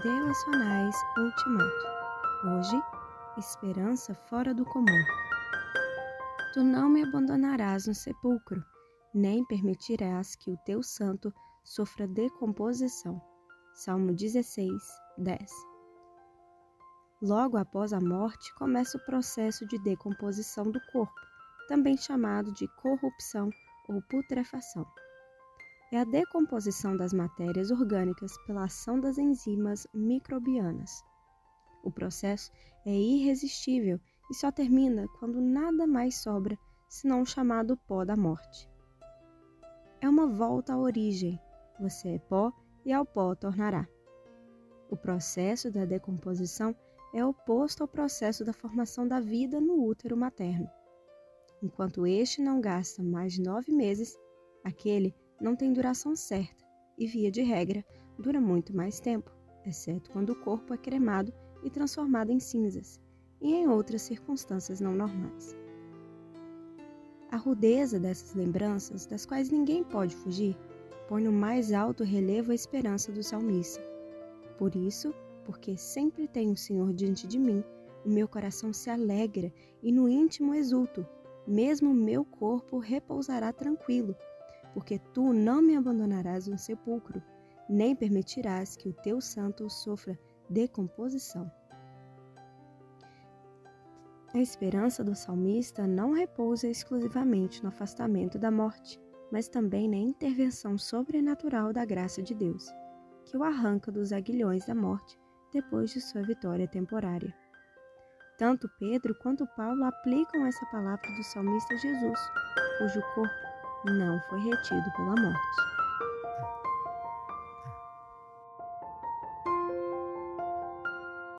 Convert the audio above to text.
Devocionais Ultimato. Hoje, esperança fora do comum. Tu não me abandonarás no sepulcro, nem permitirás que o teu santo sofra decomposição. Salmo 16, 10. Logo após a morte, começa o processo de decomposição do corpo, também chamado de corrupção ou putrefação é a decomposição das matérias orgânicas pela ação das enzimas microbianas. O processo é irresistível e só termina quando nada mais sobra senão o chamado pó da morte. É uma volta à origem. Você é pó e ao pó tornará. O processo da decomposição é oposto ao processo da formação da vida no útero materno. Enquanto este não gasta mais de nove meses, aquele não tem duração certa e, via de regra, dura muito mais tempo, exceto quando o corpo é cremado e transformado em cinzas, e em outras circunstâncias não normais. A rudeza dessas lembranças, das quais ninguém pode fugir, põe no mais alto relevo a esperança do salmista. Por isso, porque sempre tenho o Senhor diante de mim, o meu coração se alegra e no íntimo exulto, mesmo meu corpo repousará tranquilo, porque tu não me abandonarás no sepulcro, nem permitirás que o teu santo sofra decomposição. A esperança do salmista não repousa exclusivamente no afastamento da morte, mas também na intervenção sobrenatural da graça de Deus, que o arranca dos aguilhões da morte depois de sua vitória temporária. Tanto Pedro quanto Paulo aplicam essa palavra do salmista Jesus, cujo corpo não foi retido pela morte.